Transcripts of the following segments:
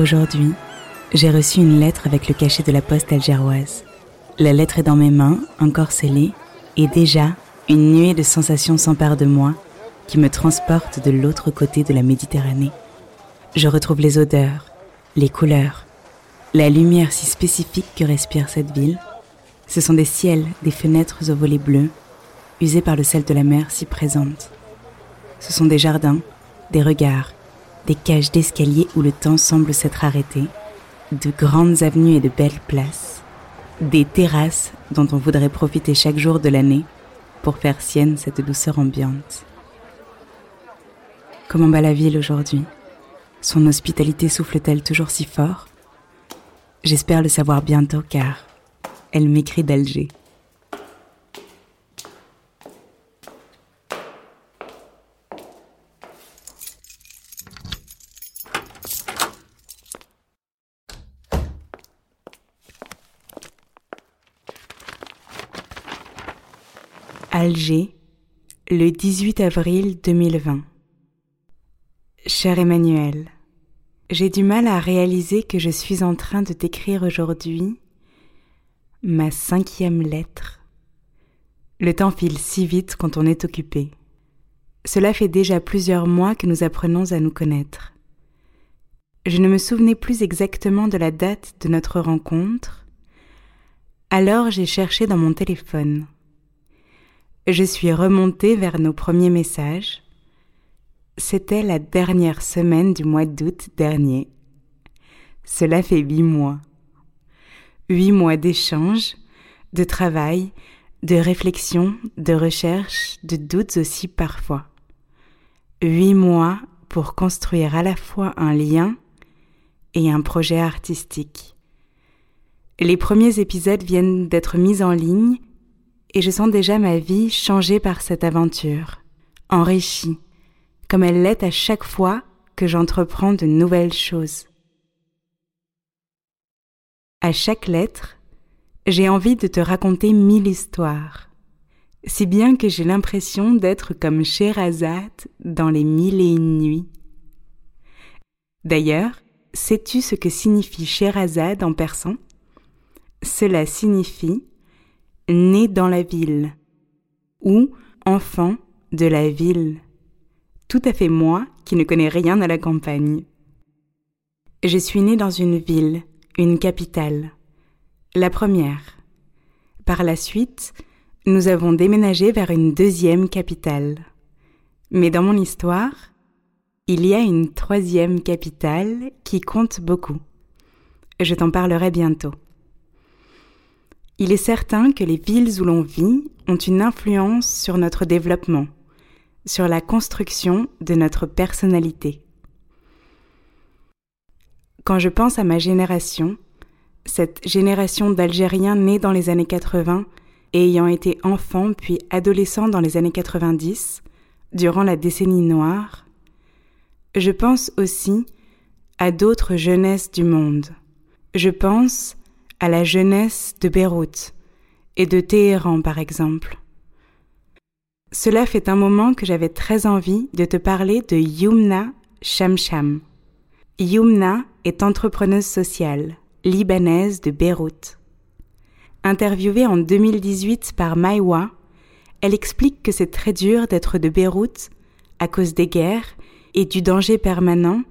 Aujourd'hui, j'ai reçu une lettre avec le cachet de la poste algéroise. La lettre est dans mes mains, encore scellée, et déjà, une nuée de sensations s'empare de moi qui me transporte de l'autre côté de la Méditerranée. Je retrouve les odeurs, les couleurs, la lumière si spécifique que respire cette ville. Ce sont des ciels, des fenêtres aux volets bleus, usés par le sel de la mer si présente. Ce sont des jardins, des regards, des cages d'escalier où le temps semble s'être arrêté, de grandes avenues et de belles places, des terrasses dont on voudrait profiter chaque jour de l'année pour faire sienne cette douceur ambiante. Comment va la ville aujourd'hui? Son hospitalité souffle-t-elle toujours si fort? J'espère le savoir bientôt car elle m'écrit d'Alger. Alger, le 18 avril 2020. Cher Emmanuel, j'ai du mal à réaliser que je suis en train de t'écrire aujourd'hui ma cinquième lettre. Le temps file si vite quand on est occupé. Cela fait déjà plusieurs mois que nous apprenons à nous connaître. Je ne me souvenais plus exactement de la date de notre rencontre, alors j'ai cherché dans mon téléphone je suis remontée vers nos premiers messages. C'était la dernière semaine du mois d'août dernier. Cela fait huit mois. Huit mois d'échanges, de travail, de réflexion, de recherche, de doutes aussi parfois. Huit mois pour construire à la fois un lien et un projet artistique. Les premiers épisodes viennent d'être mis en ligne et je sens déjà ma vie changée par cette aventure, enrichie, comme elle l'est à chaque fois que j'entreprends de nouvelles choses. À chaque lettre, j'ai envie de te raconter mille histoires, si bien que j'ai l'impression d'être comme Sherazade dans les mille et une nuits. D'ailleurs, sais-tu ce que signifie Sherazade en persan? Cela signifie né dans la ville ou enfant de la ville. Tout à fait moi qui ne connais rien à la campagne. Je suis né dans une ville, une capitale. La première. Par la suite, nous avons déménagé vers une deuxième capitale. Mais dans mon histoire, il y a une troisième capitale qui compte beaucoup. Je t'en parlerai bientôt. Il est certain que les villes où l'on vit ont une influence sur notre développement, sur la construction de notre personnalité. Quand je pense à ma génération, cette génération d'Algériens nés dans les années 80 et ayant été enfants puis adolescents dans les années 90, durant la décennie noire, je pense aussi à d'autres jeunesses du monde. Je pense à la jeunesse de Beyrouth et de Téhéran par exemple. Cela fait un moment que j'avais très envie de te parler de Yumna Shamsham. Yumna est entrepreneuse sociale, libanaise de Beyrouth. Interviewée en 2018 par Maïwa, elle explique que c'est très dur d'être de Beyrouth à cause des guerres et du danger permanent,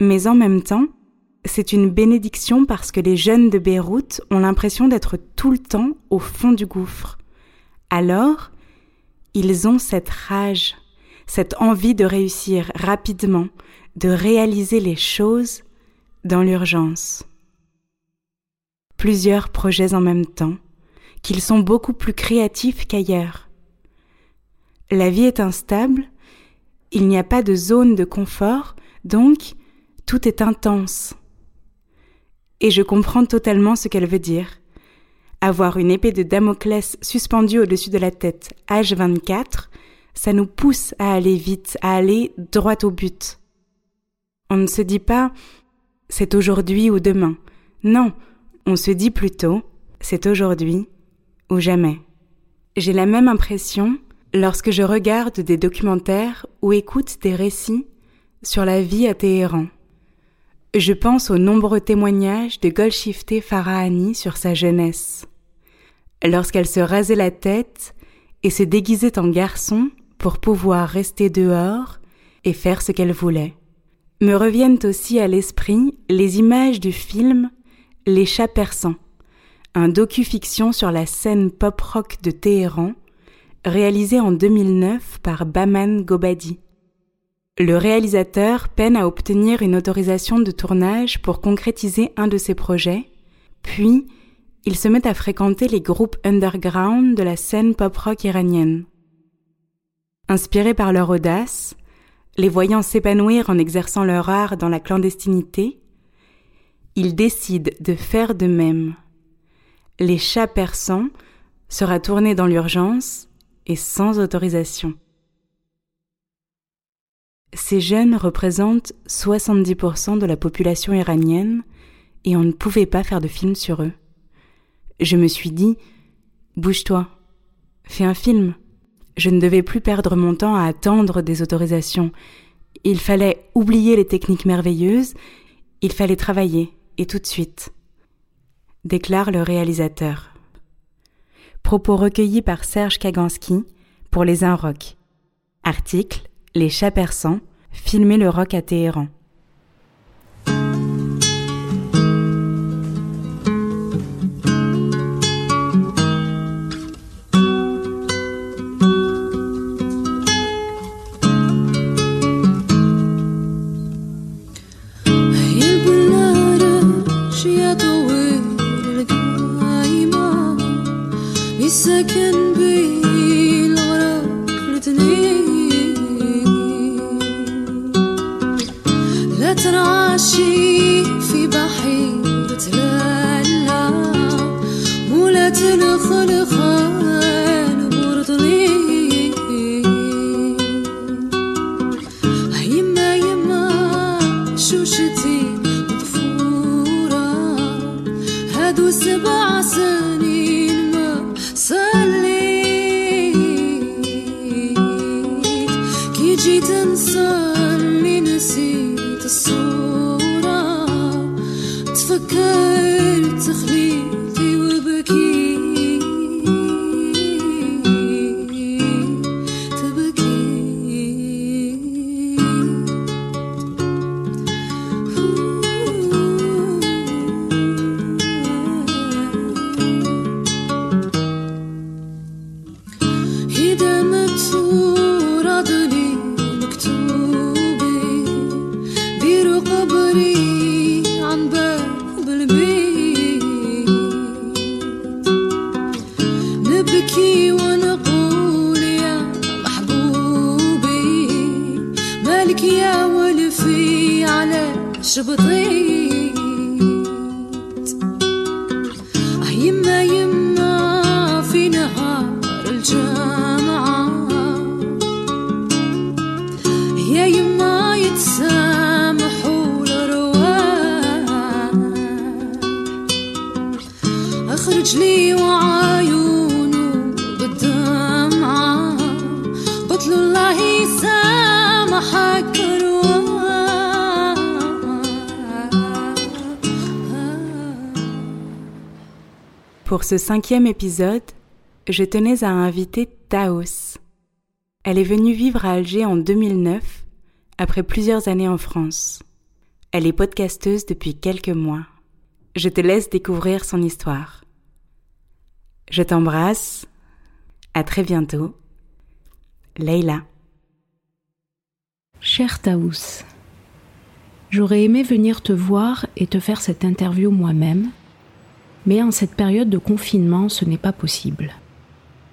mais en même temps, c'est une bénédiction parce que les jeunes de Beyrouth ont l'impression d'être tout le temps au fond du gouffre. Alors, ils ont cette rage, cette envie de réussir rapidement, de réaliser les choses dans l'urgence. Plusieurs projets en même temps, qu'ils sont beaucoup plus créatifs qu'ailleurs. La vie est instable, il n'y a pas de zone de confort, donc tout est intense. Et je comprends totalement ce qu'elle veut dire. Avoir une épée de Damoclès suspendue au-dessus de la tête, H24, ça nous pousse à aller vite, à aller droit au but. On ne se dit pas c'est aujourd'hui ou demain. Non, on se dit plutôt c'est aujourd'hui ou jamais. J'ai la même impression lorsque je regarde des documentaires ou écoute des récits sur la vie à Téhéran. Je pense aux nombreux témoignages de Golshifteh Farahani sur sa jeunesse. Lorsqu'elle se rasait la tête et se déguisait en garçon pour pouvoir rester dehors et faire ce qu'elle voulait. Me reviennent aussi à l'esprit les images du film Les chats persans, un docu-fiction sur la scène pop-rock de Téhéran, réalisé en 2009 par Baman Gobadi. Le réalisateur peine à obtenir une autorisation de tournage pour concrétiser un de ses projets, puis il se met à fréquenter les groupes underground de la scène pop-rock iranienne. Inspiré par leur audace, les voyant s'épanouir en exerçant leur art dans la clandestinité, il décide de faire de même. Les chats persans sera tourné dans l'urgence et sans autorisation. Ces jeunes représentent 70% de la population iranienne et on ne pouvait pas faire de film sur eux. Je me suis dit, bouge-toi, fais un film. Je ne devais plus perdre mon temps à attendre des autorisations. Il fallait oublier les techniques merveilleuses, il fallait travailler, et tout de suite. Déclare le réalisateur. Propos recueillis par Serge Kaganski pour les Un Rock. Article Les chats persans, filmer le rock à Téhéran. تنعشي في بحيرة لالا ولا تنخلق Pour ce cinquième épisode, je tenais à inviter Taos. Elle est venue vivre à Alger en 2009, après plusieurs années en France. Elle est podcasteuse depuis quelques mois. Je te laisse découvrir son histoire. Je t'embrasse. À très bientôt. Leila. Cher Taous, j'aurais aimé venir te voir et te faire cette interview moi-même, mais en cette période de confinement, ce n'est pas possible.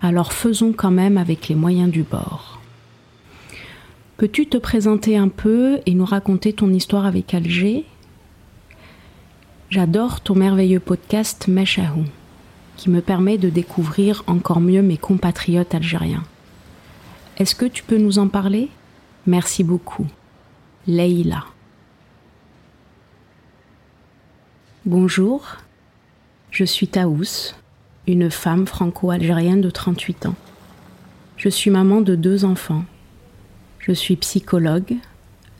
Alors faisons quand même avec les moyens du bord. Peux-tu te présenter un peu et nous raconter ton histoire avec Alger J'adore ton merveilleux podcast Meshahou, qui me permet de découvrir encore mieux mes compatriotes algériens. Est-ce que tu peux nous en parler? Merci beaucoup. Leïla. Bonjour, je suis Taous, une femme franco-algérienne de 38 ans. Je suis maman de deux enfants. Je suis psychologue,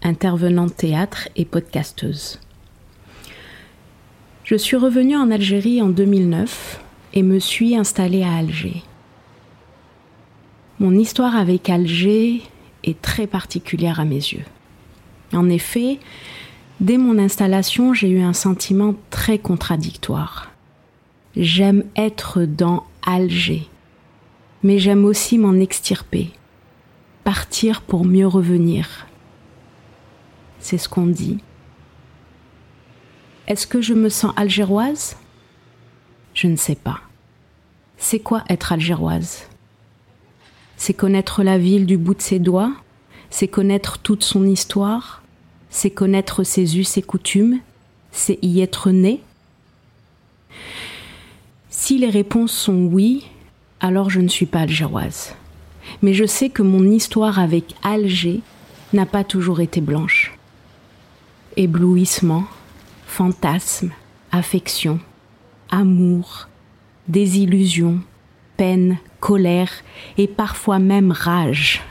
intervenante théâtre et podcasteuse. Je suis revenue en Algérie en 2009 et me suis installée à Alger. Mon histoire avec Alger est très particulière à mes yeux. En effet, dès mon installation, j'ai eu un sentiment très contradictoire. J'aime être dans Alger, mais j'aime aussi m'en extirper, partir pour mieux revenir. C'est ce qu'on dit. Est-ce que je me sens algéroise? Je ne sais pas. C'est quoi être algéroise? C'est connaître la ville du bout de ses doigts? C'est connaître toute son histoire? C'est connaître ses us et coutumes? C'est y être né? Si les réponses sont oui, alors je ne suis pas algéroise. Mais je sais que mon histoire avec Alger n'a pas toujours été blanche. Éblouissement, fantasmes, affection, amour, désillusion, peine, colère et parfois même rage.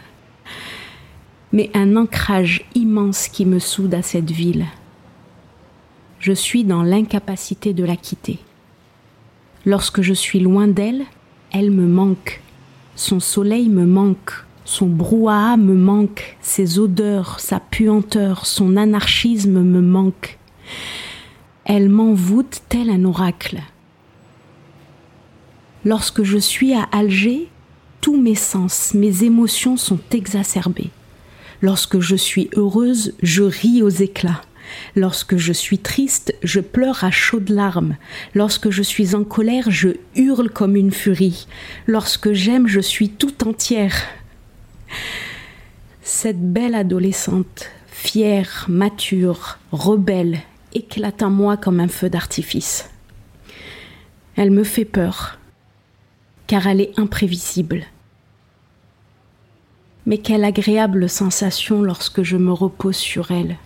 Mais un ancrage immense qui me soude à cette ville. Je suis dans l'incapacité de la quitter. Lorsque je suis loin d'elle, elle me manque. Son soleil me manque. Son brouhaha me manque. Ses odeurs, sa puanteur, son anarchisme me manquent. Elle m'envoûte tel un oracle. Lorsque je suis à Alger, tous mes sens, mes émotions sont exacerbés. Lorsque je suis heureuse, je ris aux éclats. Lorsque je suis triste, je pleure à chaudes larmes. Lorsque je suis en colère, je hurle comme une furie. Lorsque j'aime, je suis tout entière. Cette belle adolescente, fière, mature, rebelle, éclate en moi comme un feu d'artifice. Elle me fait peur, car elle est imprévisible. Mais quelle agréable sensation lorsque je me repose sur elle.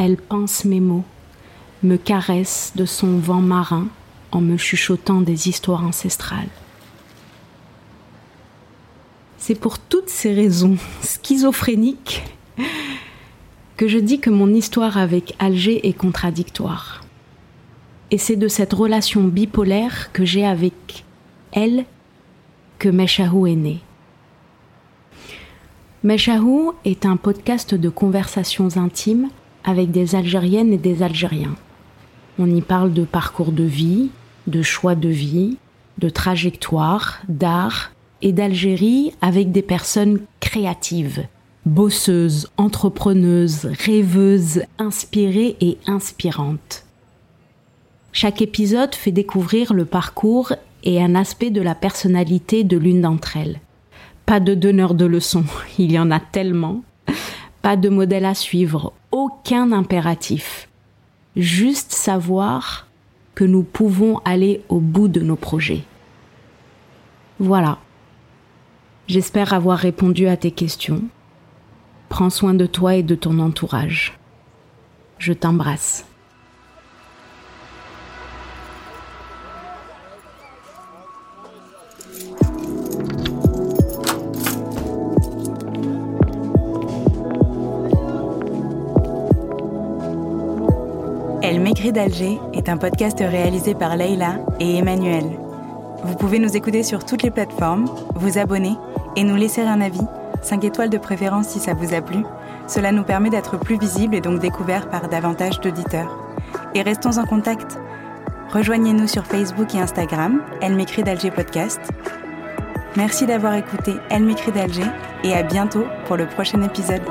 Elle pense mes mots, me caresse de son vent marin en me chuchotant des histoires ancestrales. C'est pour toutes ces raisons schizophréniques que je dis que mon histoire avec Alger est contradictoire. Et c'est de cette relation bipolaire que j'ai avec elle que Meshahou est né. Meshahou est un podcast de conversations intimes avec des Algériennes et des Algériens. On y parle de parcours de vie, de choix de vie, de trajectoire, d'art et d'Algérie avec des personnes créatives, bosseuse, entrepreneuse, rêveuse, inspirée et inspirante. Chaque épisode fait découvrir le parcours et un aspect de la personnalité de l'une d'entre elles. Pas de donneur de leçons, il y en a tellement. Pas de modèle à suivre, aucun impératif. Juste savoir que nous pouvons aller au bout de nos projets. Voilà. J'espère avoir répondu à tes questions. Prends soin de toi et de ton entourage. Je t'embrasse. D'Alger est un podcast réalisé par Leïla et Emmanuel. Vous pouvez nous écouter sur toutes les plateformes, vous abonner et nous laisser un avis 5 étoiles de préférence si ça vous a plu. Cela nous permet d'être plus visibles et donc découverts par davantage d'auditeurs. Et restons en contact. Rejoignez-nous sur Facebook et Instagram, Elle m'écrit d'Alger Podcast. Merci d'avoir écouté Elle m'écrit d'Alger et à bientôt pour le prochain épisode.